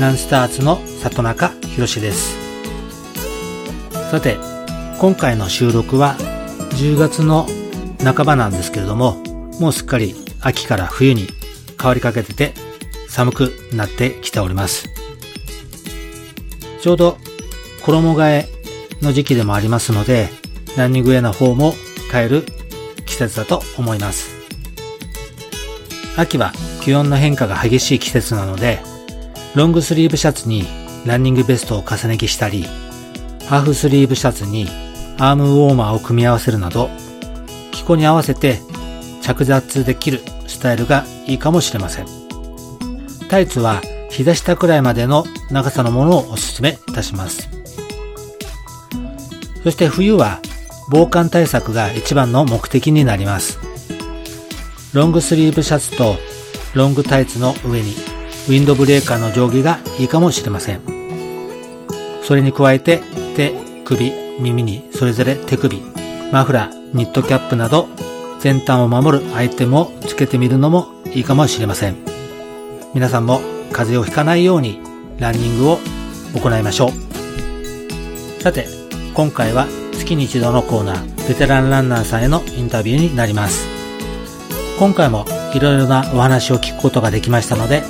ランスターズの里中博です。さて今回の収録は10月の半ばなんですけれどももうすっかり秋から冬に変わりかけてて寒くなってきております。ちょうど衣替えの時期でもありますのでランニングウェアの方も変える季節だと思います。秋は気温の変化が激しい季節なので、ロングスリーブシャツにランニングベストを重ね着したり、ハーフスリーブシャツにアームウォーマーを組み合わせるなど、気候に合わせて着脱できるスタイルがいいかもしれません。タイツは膝下くらいまでの長さのものをお勧めいたします。そして冬は防寒対策が一番の目的になります。ロングスリーブシャツとロングタイツの上にウィンドブレーカーの定規がいいかもしれません。それに加えて手、首、耳にそれぞれ手首、マフラー、ニットキャップなど先端を守るアイテムをつけてみるのもいいかもしれません。皆さんも風邪をひかないようにランニングを行いましょう。さて、今回は月に一度のコーナー、ベテランランナーさんへのインタビューになります。今回もいろいろなお話を聞くことができましたので、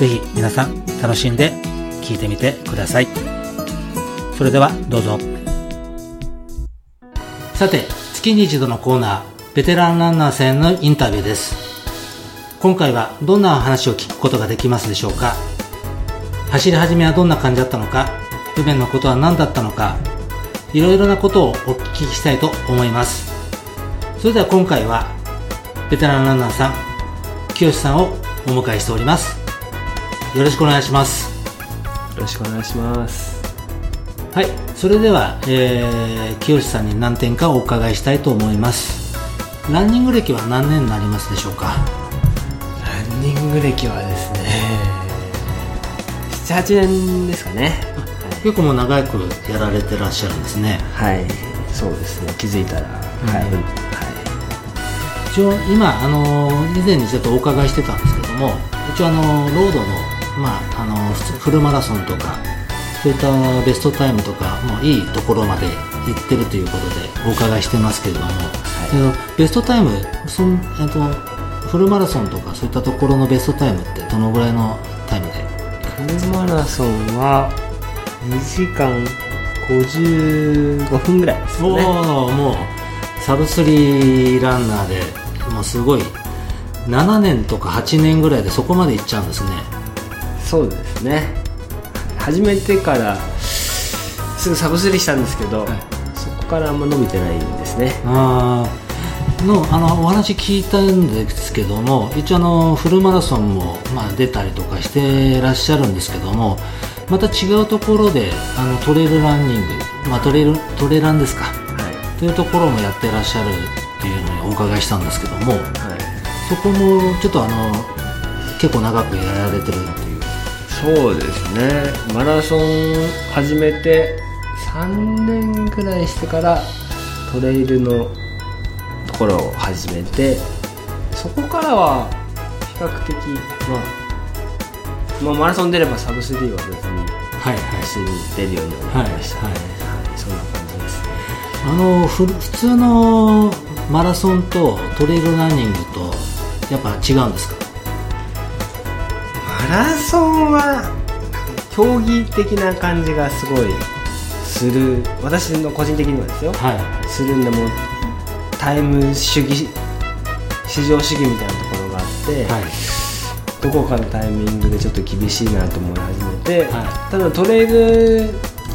ぜひ皆さん楽しんで聞いてみてください。それではどうぞ。さて、月に一度のコーナー、ベテランランナー戦のインタビューです。今回はどんな話を聞くことができますでしょうか？走り始めはどんな感じだったのか？不便なことは何だったのか？いろいろなことをお聞きしたいと思います。それでは今回はベテランランナーさん清さんをお迎えしておりますよろしくお願いします。よろしくお願いします。はいそれでは、えー、清さんに何点かお伺いしたいと思います。ランニング歴は何年になりますでしょうか？ランニング歴はですね78年ですかね。結構もう長くやられてらっしゃるんですね。はいそうですね。気づいたら、うん、はい、はい。一応今あの以前にちょっとお伺いしてたんですけども一応あのロードの,、まあ、あのフルマラソンとかそういったベストタイムとかもいいところまで行ってるということでお伺いしてますけれども、はい、ベストタイムそん、えっと、フルマラソンとかそういったところのベストタイムってどのぐらいのタイムで？フルマラソンは2時間55分ぐらいですね。おおもうサブスリーランナーでもうすごい。7年とか8年ぐらいでそこまでいっちゃうんですねそうですね。始めてからすぐサブスリーしたんですけど、はい、そこからあんま伸びてないんですね。あのあのお話聞いたんですけども一応あのフルマラソンも、まあ、出たりとかしてらっしゃるんですけどもまた違うところであのトレイルランニング、まあ、トレイルトレランですか。というところもやってらっしゃるっていうのにお伺いしたんですけども、はい、そこもちょっとあの結構長くやられてるっていうそうですね。マラソン始めて3年ぐらいしてからトレイルのところを始めてそこからは比較的、まあ、まあマラソン出ればサブ3は別に走り出るようになりました。ね、はいはい。あの普通のマラソンとトレイルランニングとやっぱ違うんですか？マラソンは競技的な感じがすごいする。私の個人的にはですよ、はい、するんでもタイム主義至上主義みたいなところがあって、はい、どこかのタイミングでちょっと厳しいなと思い始めて、はい、ただトレイル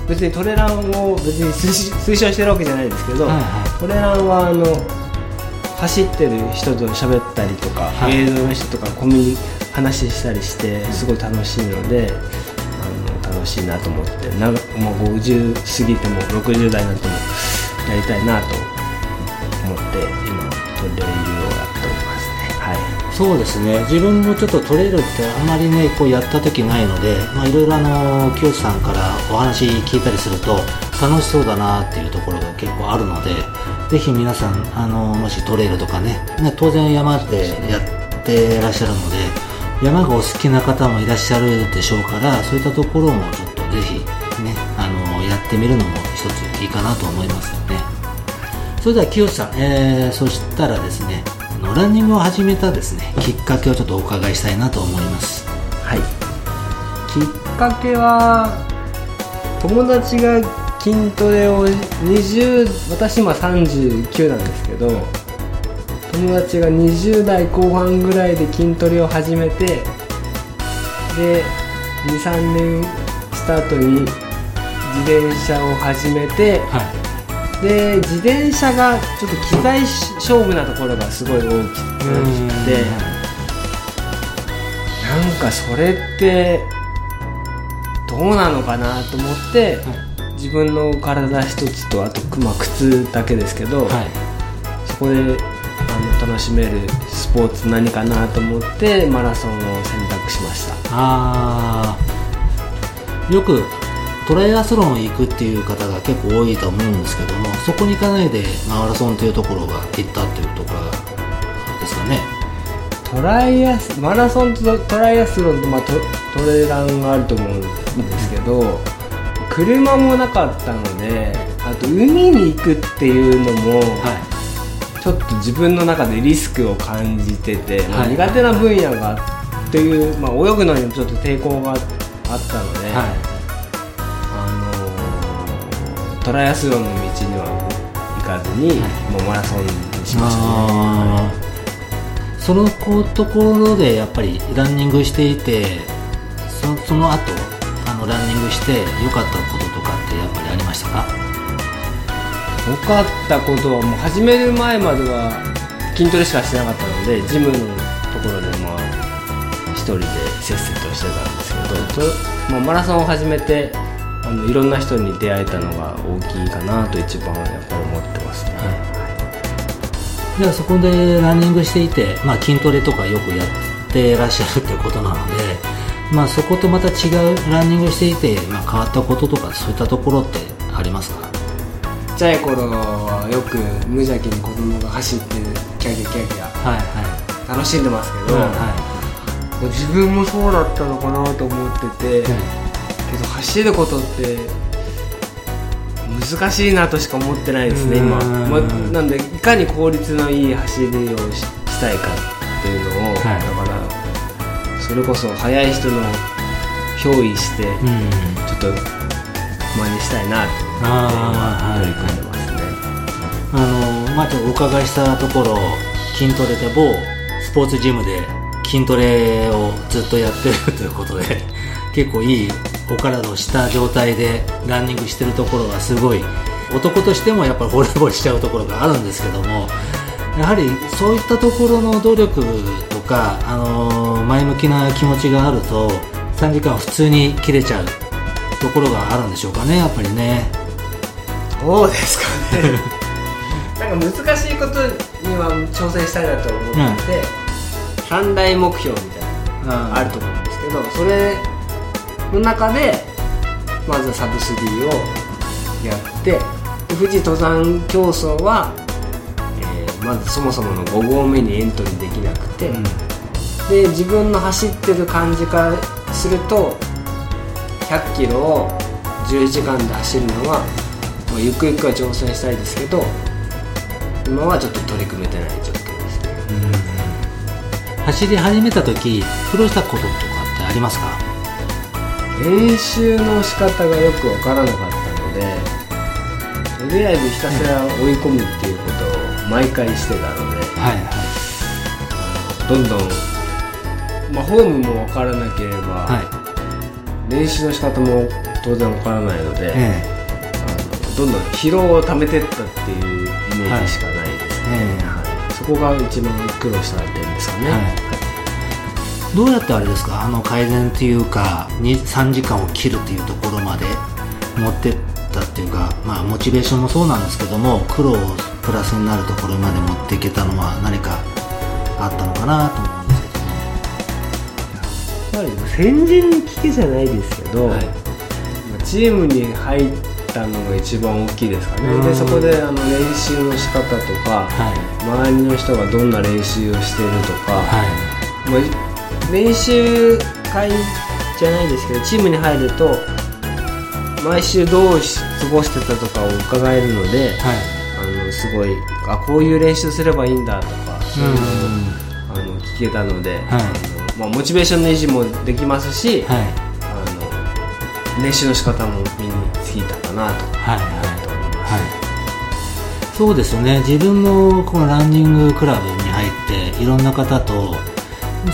別にトレランを別に推奨してるわけじゃないですけど、はいはい、トレランはあの走ってる人と喋ったりとか、はい、映像の人とかコミュニ話したりしてすごい楽しいので、あほしいなと思ってなもう50過ぎても60代になってもやりたいなと思って今トレイルをやっておりますね。はい。そうですね。自分もちょっとトレイルってあまりねこうやった時ないのでいろいろあの清さんからお話聞いたりすると楽しそうだなっていうところが結構あるのでぜひ皆さんあのもしトレイルとかねね当然山でやってらっしゃるので山がお好きな方もいらっしゃるでしょうからそういったところもちょっとぜひねあのやってみるのも一ついいかなと思いますよね。それでは清さん、えー、そしたらですねのランニングを始めたですねきっかけをちょっとお伺いしたいなと思います。はい。きっかけは友達が筋トレを20私今39なんですけど友達が20代後半ぐらいで筋トレを始めてで23年スタートに自転車を始めて、はい、で自転車がちょっと機材勝負なところがすごい大きくてなんかそれってどうなのかなと思って、はい。自分の体一つとあと、まあ、靴だけですけど、はい、そこであの楽しめるスポーツ何かなと思ってマラソンを選択しました。あよくトライアスロン行くっていう方が結構多いと思うんですけどもそこに行かないで、まあ、マラソンというところが行ったっていうところですかね。トライアスマラソンとトライアスロンと、まあ、トトレランがあると思うんですけど、うん。車もなかったのであと海に行くっていうのも、はい、ちょっと自分の中でリスクを感じてて、はい、苦手な分野がっていう、まあ、泳ぐのにもちょっと抵抗があったので、はい、あのトライアスロンの道には行かずに、もうマラソンにしましたね。そのところでやっぱりランニングしていてそその後のランニングして良かったこととかってやっぱりありましたか？良かったことはもう始める前までは筋トレしかしてなかったのでジムのところでまあ一人でせっせとしてたんですけどと、まあ、マラソンを始めてあのいろんな人に出会えたのが大きいかなと一番やっぱり思ってますね、はい、ではそこでランニングしていて、まあ、筋トレとかよくやってらっしゃるってことなのでまあ、そことまた違うランニングしていて、まあ、変わったこととかそういったところってありますか？ちっちゃい頃はよく無邪気に子供が走ってキャギャキャギャ、はいはい、楽しんでますけど、はい、自分もそうだったのかなと思ってて、けど走ることって難しいなとしか思ってないですね今、ま、なんでいかに効率のいい走りをしたいかっていうのを、はい、だからそれこそ速い人の憑依して、ちょっと真似したいなと取り組んでますねあのまずお伺いしたところ筋トレで某スポーツジムで筋トレをずっとやってるということで 結構いいお体をした状態でランニングしてるところがすごい男としてもやっぱり惚れ惚れしちゃうところがあるんですけどもやはりそういったところの努力とか、あのー、前向きな気持ちがあると3時間普通に切れちゃうところがあるんでしょうかねやっぱりねどうですかね。なんか難しいことには挑戦したいなと思ってて、うん、三大目標みたいなのがあると思うんですけど、それの中でまずサブスリーをやって富士登山競争はまずそもそもの5合目にエントリーできなくて、うん、で自分の走ってる感じからすると100キロを10時間で走るのは、まあ、ゆくゆくは挑戦したいですけど今はちょっと取り組めてない状況ですね、うん、走り始めた時苦労したこととかってありますか？練習の仕方がよく分からなかったのでとりあえずひたすら追い込むっていうことを毎回してたので、はいはい、どんどん、まあ、フォームも分からなければ、はい、練習の仕方も当然分からないので、えあのどんどん疲労をためてったっていうイメージしかないですね、はい、そこが一番苦労した点ですかね、どうやってあれですかあの改善っていうか3時間を切るっていうところまで持ってったっていうか、まあ、モチベーションもそうなんですけども苦労プラスになるところまで持っていけたのは何かあったのかなと思うんですけどもやっぱり先人聞きじゃないですけど、はい、チームに入ったのが一番大きいですかね。でそこであの練習の仕方とか、はい、周りの人がどんな練習をしてるとか、はい。まあ、練習会じゃないですけどチームに入ると毎週どう過ごしてたとかを伺えるので、はい、あのすごいあこういう練習すればいいんだとかそういうのを、あの聞けたので、はい、あのまあ、モチベーションの維持もできますし、はい、練習の仕方も身についたかなと思っております。はいそうですね自分もこのランニングクラブに入っていろんな方と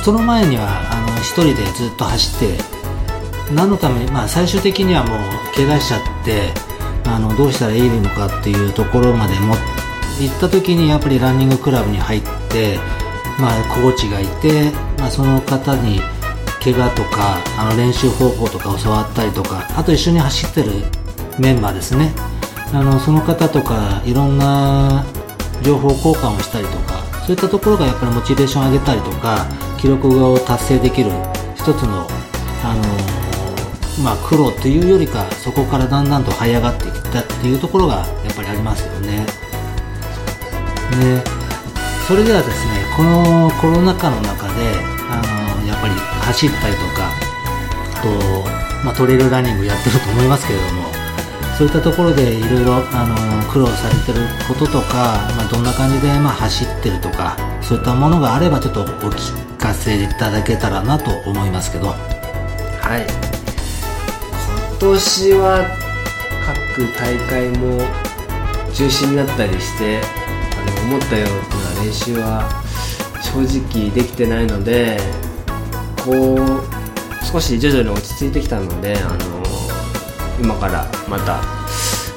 その前にはあの一人でずっと走って何のために、まあ、最終的にはもう怪我しちゃってあのどうしたらいいのかっていうところまでも行った時にやっぱりランニングクラブに入って、まあ、コーチがいて、まあ、その方に怪我とかあの練習方法とか教わったりとかあと一緒に走ってるメンバーですねあのその方とかいろんな情報交換をしたりとかそういったところがやっぱりモチベーションを上げたりとか記録を達成できる一つのあのまあ、苦労というよりかそこからだんだんと這い上がってきたっていうところがやっぱりありますよね。でそれではですねこのコロナ禍の中でぱり走ったりとかあと、まあ、トレイルランニングやってると思いますけれどもそういったところでいろいろ苦労されてることとか、まあ、どんな感じでまあ走ってるとかそういったものがあればちょっとお聞かせいただけたらなと思いますけど。はい。今年は各大会も中止になったりしてあの思ったような練習は正直できてないのでこう少し徐々に落ち着いてきたのであの今からまた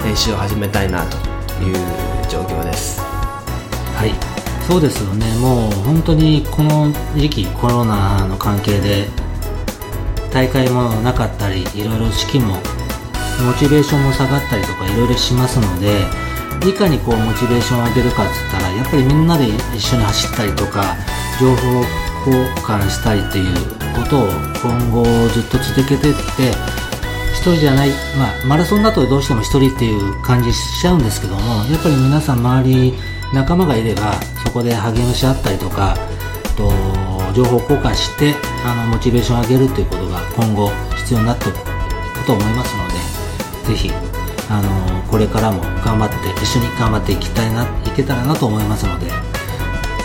練習を始めたいなという状況です。はい。そうですよね。もう本当にこの時期コロナの関係で大会もなかったりいろいろ式もモチベーションも下がったりとかいろいろしますのでいかにこうモチベーションを上げるかっつったらやっぱりみんなで一緒に走ったりとか情報交換したりっていうことを今後ずっと続けていって一人じゃない、まあ、マラソンだとどうしても一人っていう感じしちゃうんですけどもやっぱり皆さん周り仲間がいればそこで励まし合ったりとかと情報交換してあのモチベーションを上げるということが今後必要になっていくると思いますのでぜひあのこれからも頑張って一緒に頑張っていきたいないけたらなと思いますので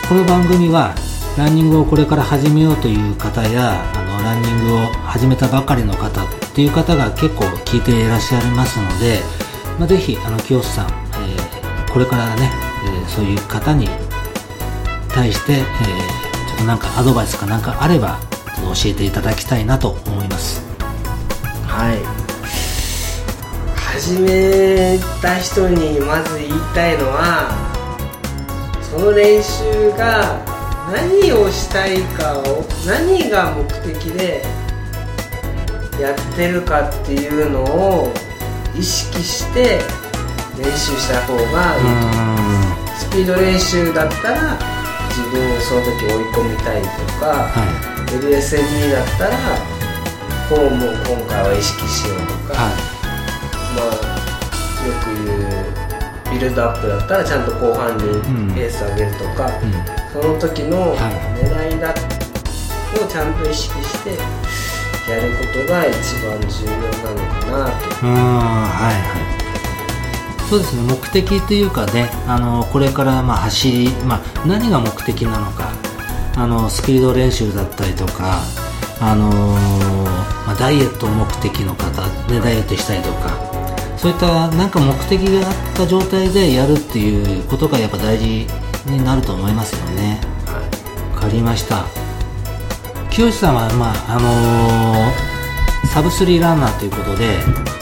この番組はランニングをこれから始めようという方やあのランニングを始めたばかりの方っていう方が結構聞いていらっしゃいますので、まあ、ぜひあの清さん、えー、これからね、えー、そういう方に対して、えーなんかアドバイスかなんかあれば教えていただきたいなと思います。はい。始めた人にまず言いたいのはその練習が何をしたいかを何が目的でやってるかっていうのを意識して練習した方がいいとスピード練習だったら自分をその時追い込みたいとか、はい、LSD だったらフォームを今回は意識しようとか、はい、まあよく言うビルドアップだったらちゃんと後半にペース上げるとか、うん、その時の狙いだをちゃんと意識してやることが一番重要なのかなと。はいはいそうですね目的というかねあのこれからまあ走り、まあ、何が目的なのかあのスピード練習だったりとかあのまあ、ダイエット目的の方でダイエットしたりとかそういったなんか目的があった状態でやるっていうことがやっぱ大事になると思いますよね。わかりました。清さんはまああのー、サブスリーランナーということで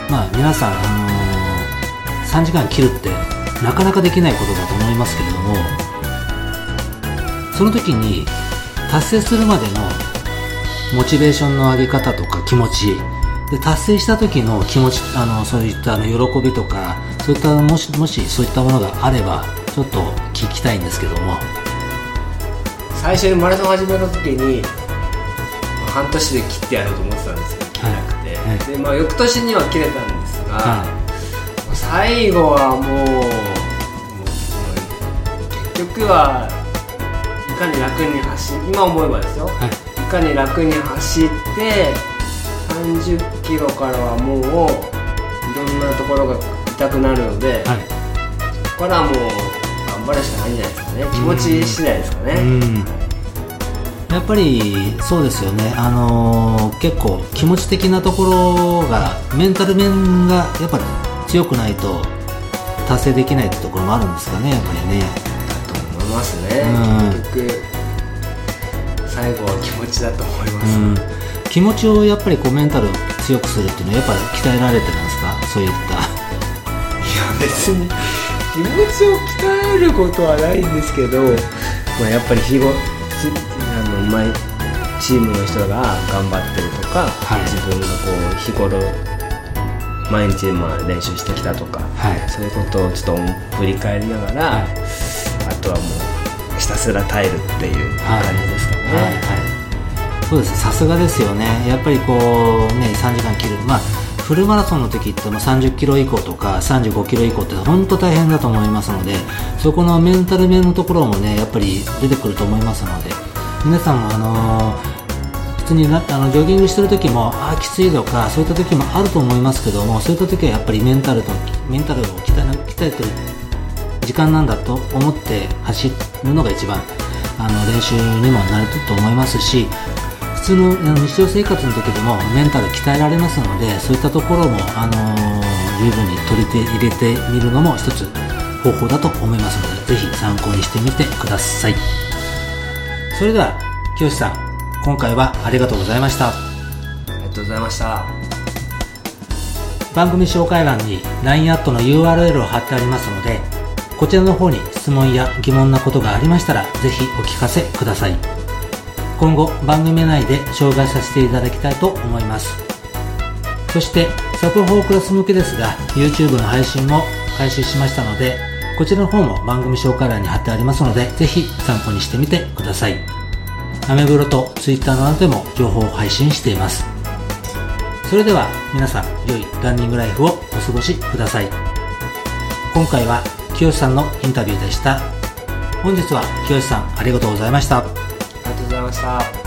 まあ皆さんあのー3時間切るってなかなかできないことだと思いますけれどもその時に達成するまでのモチベーションの上げ方とか気持ちで達成した時の気持ちあのそういったあの喜びとかそういったもしもしそういったものがあればちょっと聞きたいんですけども。最初にマラソン始めた時に半年で切ってやろうと思ってたんですけど切れなくて、はい。はい、でまあ、翌年には切れたんですが、はい、最後はもう結局はいかに楽に走今思えばですよ、い、かに楽に走って30キロからはもういろんなところが痛くなるので、そこからもう頑張るしかないんじゃないですかね。気持ち次第ですかね。やっぱりそうですよね、あのー、結構気持ち的なところがメンタル面がやっぱ強くないと達成できないってところもあるんですかねやっぱりね。だと思いますね、うん、結局最後は気持ちだと思います、うん、気持ちをやっぱりこうメンタル強くするっていうのはやっぱ鍛えられてるんですか？そういった。いや別に気持ちを鍛えることはないんですけど、まあ、やっぱり日頃あの毎チームの人が頑張ってるとか、はい、自分がこう日頃毎日まあ練習してきたとか、はい、そういうことをちょっと振り返りながら、はい、あとはもうひたすら耐えるっていう感じですかね。はいそうです。さすがですよね。やっぱりこうね3時間切る。まあフルマラソンの時っても30キロ以降とか35キロ以降って本当大変だと思いますのでそこのメンタル面のところもねやっぱり出てくると思いますので皆さんあのー、普通になあのジョギングしてる時もああきついとかそういった時もあると思いますけどもそういった時はやっぱりメンタルとメンタルを鍛え鍛えてる時間なんだと思って走るのが一番あの練習にもなると思いますし通の日常生活の時でもメンタル鍛えられますのでそういったところも、あのー、十分に取り入れてみるのも一つ方法だと思いますのでぜひ参考にしてみてください。それでは清さん今回はありがとうございました。ありがとうございました。番組紹介欄に LINE アットの URL を貼ってありますのでこちらの方に質問や疑問なことがありましたらぜひお聞かせください今後番組内で紹介させていただきたいと思いますそしてサポフォークラス向けですが YouTube の配信も開始しましたのでこちらの方も番組紹介欄に貼ってありますので、ぜひ参考にしてみてください。アメブロと Twitter などでも情報を配信しています。それでは皆さん、良いランニングライフをお過ごしください。今回は清さんのインタビューでした。本日は清さんありがとうございました。ありがとうございました。